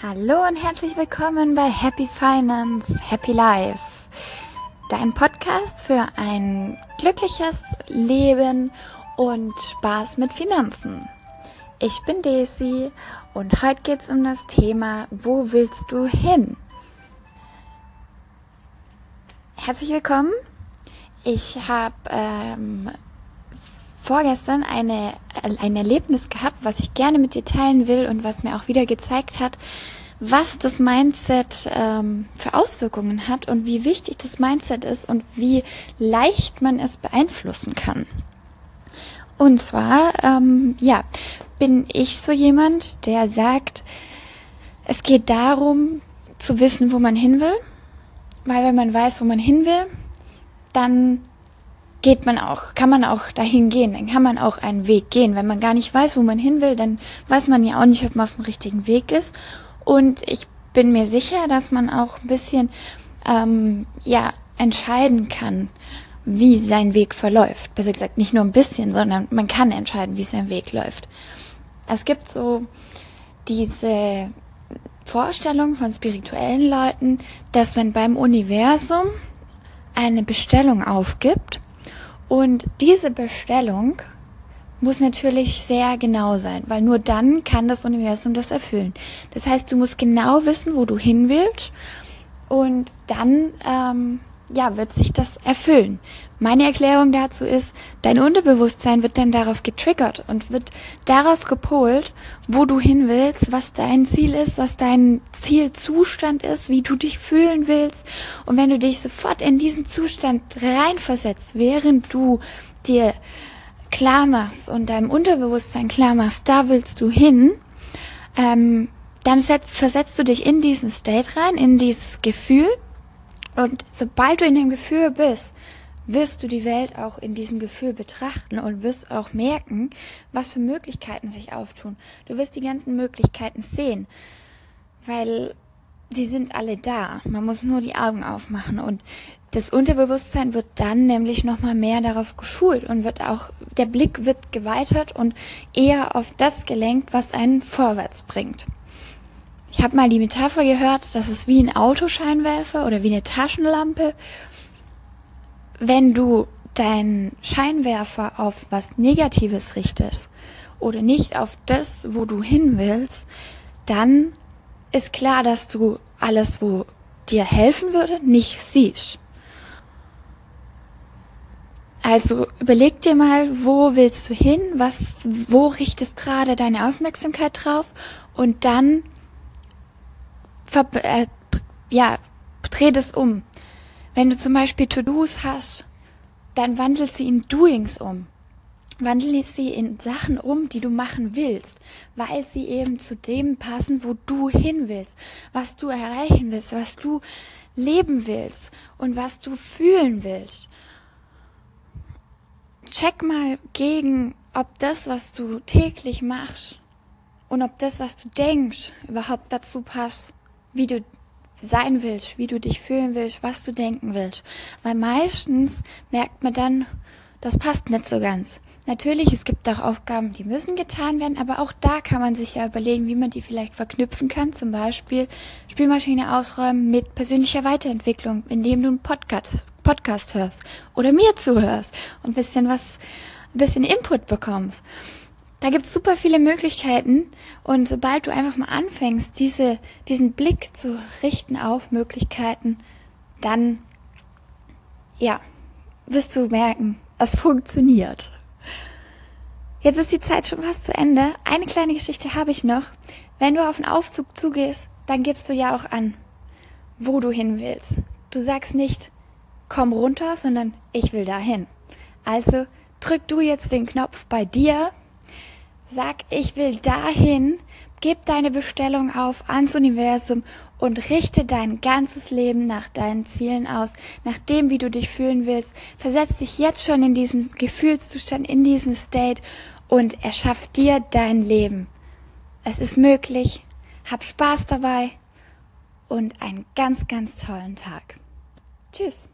Hallo und herzlich willkommen bei Happy Finance, Happy Life. Dein Podcast für ein glückliches Leben und Spaß mit Finanzen. Ich bin Daisy und heute geht es um das Thema, wo willst du hin? Herzlich willkommen. Ich habe ähm, vorgestern eine, ein Erlebnis gehabt, was ich gerne mit dir teilen will und was mir auch wieder gezeigt hat, was das Mindset ähm, für Auswirkungen hat und wie wichtig das Mindset ist und wie leicht man es beeinflussen kann. Und zwar, ähm, ja, bin ich so jemand, der sagt, es geht darum zu wissen, wo man hin will, weil wenn man weiß, wo man hin will, dann geht man auch, kann man auch dahin gehen, dann kann man auch einen Weg gehen. Wenn man gar nicht weiß, wo man hin will, dann weiß man ja auch nicht, ob man auf dem richtigen Weg ist. Und ich bin mir sicher, dass man auch ein bisschen ähm, ja entscheiden kann, wie sein Weg verläuft. Besser gesagt, nicht nur ein bisschen, sondern man kann entscheiden, wie sein Weg läuft. Es gibt so diese Vorstellung von spirituellen Leuten, dass wenn beim Universum eine Bestellung aufgibt, und diese Bestellung muss natürlich sehr genau sein, weil nur dann kann das Universum das erfüllen. Das heißt, du musst genau wissen, wo du hin willst und dann ähm, ja, wird sich das erfüllen. Meine Erklärung dazu ist, dein Unterbewusstsein wird dann darauf getriggert und wird darauf gepolt, wo du hin willst, was dein Ziel ist, was dein Zielzustand ist, wie du dich fühlen willst. Und wenn du dich sofort in diesen Zustand reinversetzt, während du dir klar machst und deinem Unterbewusstsein klar machst, da willst du hin, ähm, dann versetzt du dich in diesen State rein, in dieses Gefühl und sobald du in dem Gefühl bist, wirst du die Welt auch in diesem Gefühl betrachten und wirst auch merken, was für Möglichkeiten sich auftun. Du wirst die ganzen Möglichkeiten sehen, weil sie sind alle da. Man muss nur die Augen aufmachen und das Unterbewusstsein wird dann nämlich nochmal mehr darauf geschult und wird auch, der Blick wird geweitet und eher auf das gelenkt, was einen vorwärts bringt. Ich habe mal die Metapher gehört, das ist wie ein Autoscheinwerfer oder wie eine Taschenlampe. Wenn du deinen Scheinwerfer auf was Negatives richtest oder nicht auf das, wo du hin willst, dann ist klar, dass du alles, wo dir helfen würde, nicht siehst. Also überleg dir mal, wo willst du hin, was, wo richtest gerade deine Aufmerksamkeit drauf und dann äh, ja, dreh das um. Wenn du zum Beispiel To-Dos hast, dann wandel sie in Doings um. Wandel sie in Sachen um, die du machen willst, weil sie eben zu dem passen, wo du hin willst, was du erreichen willst, was du leben willst und was du fühlen willst. Check mal gegen, ob das, was du täglich machst und ob das, was du denkst, überhaupt dazu passt wie du sein willst, wie du dich fühlen willst, was du denken willst. Weil meistens merkt man dann, das passt nicht so ganz. Natürlich, es gibt auch Aufgaben, die müssen getan werden, aber auch da kann man sich ja überlegen, wie man die vielleicht verknüpfen kann. Zum Beispiel Spielmaschine ausräumen mit persönlicher Weiterentwicklung, indem du einen Podcast, Podcast hörst oder mir zuhörst und ein bisschen was, ein bisschen Input bekommst. Da gibt's super viele Möglichkeiten und sobald du einfach mal anfängst, diese, diesen Blick zu richten auf Möglichkeiten, dann, ja, wirst du merken, es funktioniert. Jetzt ist die Zeit schon fast zu Ende. Eine kleine Geschichte habe ich noch. Wenn du auf einen Aufzug zugehst, dann gibst du ja auch an, wo du hin willst. Du sagst nicht, komm runter, sondern ich will dahin. Also drück du jetzt den Knopf bei dir Sag, ich will dahin, gib deine Bestellung auf ans Universum und richte dein ganzes Leben nach deinen Zielen aus, nach dem, wie du dich fühlen willst. Versetz dich jetzt schon in diesen Gefühlszustand, in diesen State und erschaff dir dein Leben. Es ist möglich. Hab Spaß dabei und einen ganz, ganz tollen Tag. Tschüss.